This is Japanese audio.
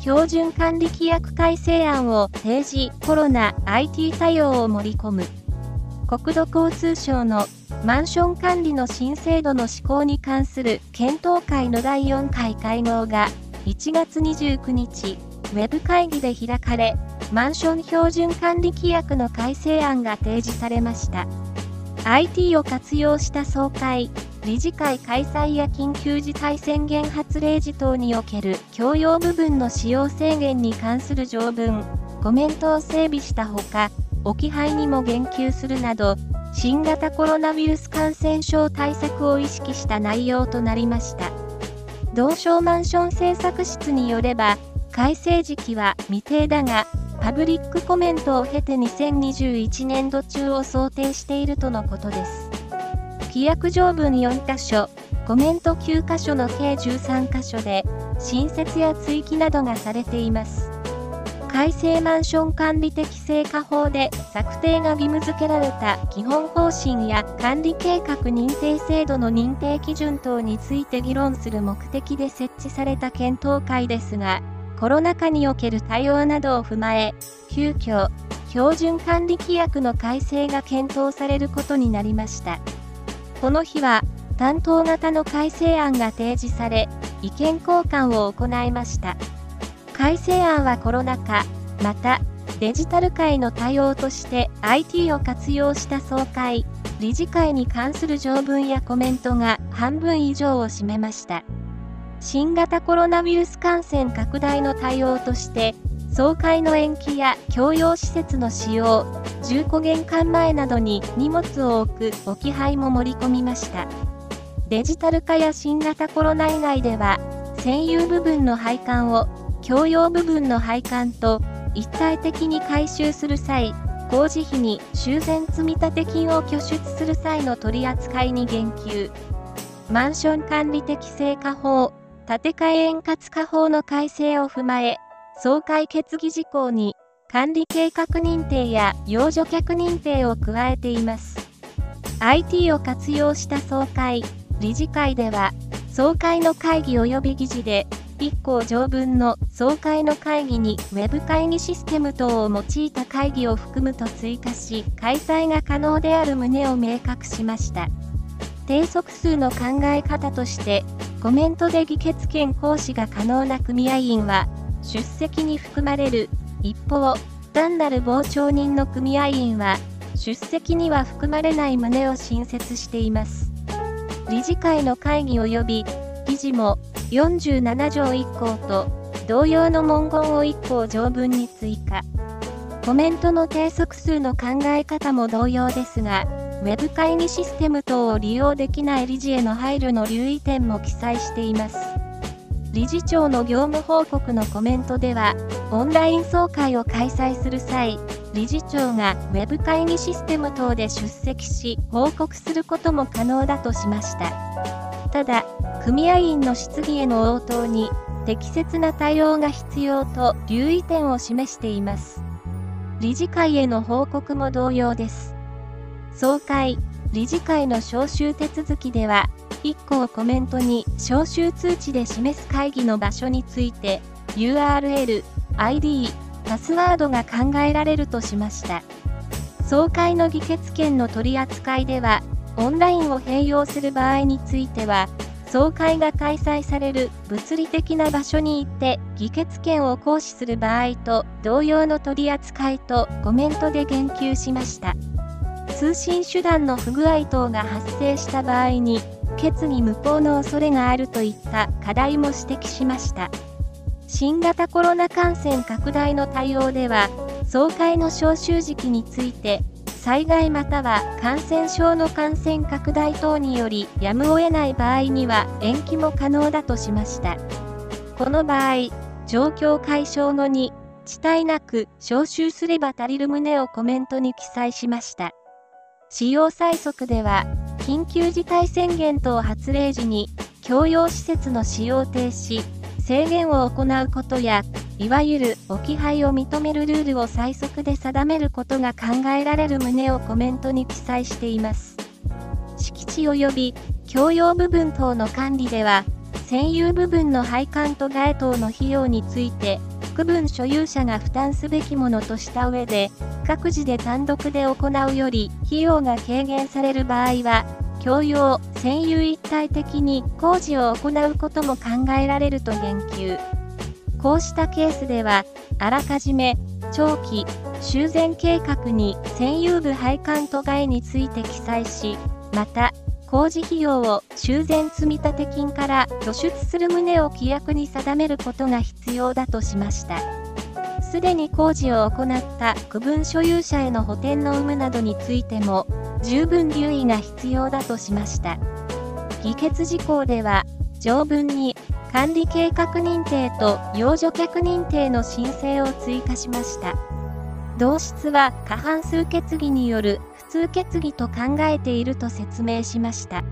標準管理規約改正案を提示、コロナ、IT 対応を盛り込む。国土交通省のマンション管理の新制度の施行に関する検討会の第4回会合が1月29日、ウェブ会議で開かれ、マンション標準管理規約の改正案が提示されました。IT を活用した総会、理事会開催や緊急事態宣言発令時等における共用部分の使用制限に関する条文、コメントを整備したほか、置き配にも言及するなど、新型コロナウイルス感染症対策を意識した内容となりました。同省マンション政策室によれば、改正時期は未定だが、パブリックコメントを経て2021年度中を想定しているとのことです。規約条文4箇所、コメント9箇所の計13箇所で、新設や追記などがされています。改正マンション管理適正化法で策定が義務付けられた基本方針や管理計画認定制度の認定基準等について議論する目的で設置された検討会ですが、コロナ禍における対応などを踏まえ、急遽、標準管理規約の改正が検討されることになりました。この日は、担当型の改正案が提示され、意見交換を行いました。改正案はコロナ禍、また、デジタル界の対応として IT を活用した総会、理事会に関する条文やコメントが半分以上を占めました。新型コロナウイルス感染拡大の対応として、総会の延期や共用施設の使用、重庫玄関前などに荷物を置く置き配も盛り込みました。デジタル化や新型コロナ以外では、占有部分の配管を共用部分の配管と一体的に回収する際、工事費に修繕積立金を拠出する際の取り扱いに言及。マンション管理適正化法建て替え円滑化法の改正を踏まえ、総会決議事項に管理計画認定や養女客認定を加えています。IT を活用した総会、理事会では、総会の会議及び議事で、1項条文の総会の会議に Web 会議システム等を用いた会議を含むと追加し、開催が可能である旨を明確しました。定則数の考え方として、コメントで議決権行使が可能な組合員は、出席に含まれる。一方、単なる傍聴人の組合員は、出席には含まれない旨を新設しています。理事会の会議及び、議事も、47条1項と、同様の文言を1項条文に追加。コメントの定則数の考え方も同様ですが、ウェブ会議システム等を利用できない理事への配慮の留意点も記載しています。理事長の業務報告のコメントでは、オンライン総会を開催する際、理事長が Web 会議システム等で出席し、報告することも可能だとしました。ただ、組合員の質疑への応答に、適切な対応が必要と留意点を示しています。理事会への報告も同様です。総会、理事会の招集手続きでは、1項コメントに招集通知で示す会議の場所について、URL、ID、パスワードが考えられるとしました。総会の議決権の取り扱いでは、オンラインを併用する場合については、総会が開催される物理的な場所に行って議決権を行使する場合と同様の取り扱いとコメントで言及しました。通信手段の不具合等が発生した場合に、決議無効の恐れがあるといった課題も指摘しました。新型コロナ感染拡大の対応では、総会の招集時期について、災害または感染症の感染拡大等によりやむを得ない場合には延期も可能だとしました。この場合、状況解消後に、遅滞なく招集すれば足りる旨をコメントに記載しました。使用最速では、緊急事態宣言等発令時に、共用施設の使用停止、制限を行うことや、いわゆる置き配を認めるルールを最速で定めることが考えられる旨をコメントに記載しています。敷地及び共用部分等の管理では、占有部分の配管と該当の費用について、分所有者が負担すべきものとした上で、各自で単独で行うより費用が軽減される場合は、共用、占有一体的に工事を行うことも考えられると言及。こうしたケースでは、あらかじめ、長期、修繕計画に占有部配管と害について記載し、また、工事費用を修繕積立金から拠出する旨を規約に定めることが必要だとしました。すでに工事を行った区分所有者への補填の有無などについても、十分留意が必要だとしました。議決事項では、条文に管理計画認定と養助客認定の申請を追加しました。同室は過半数決議による通決議と考えていると説明しました。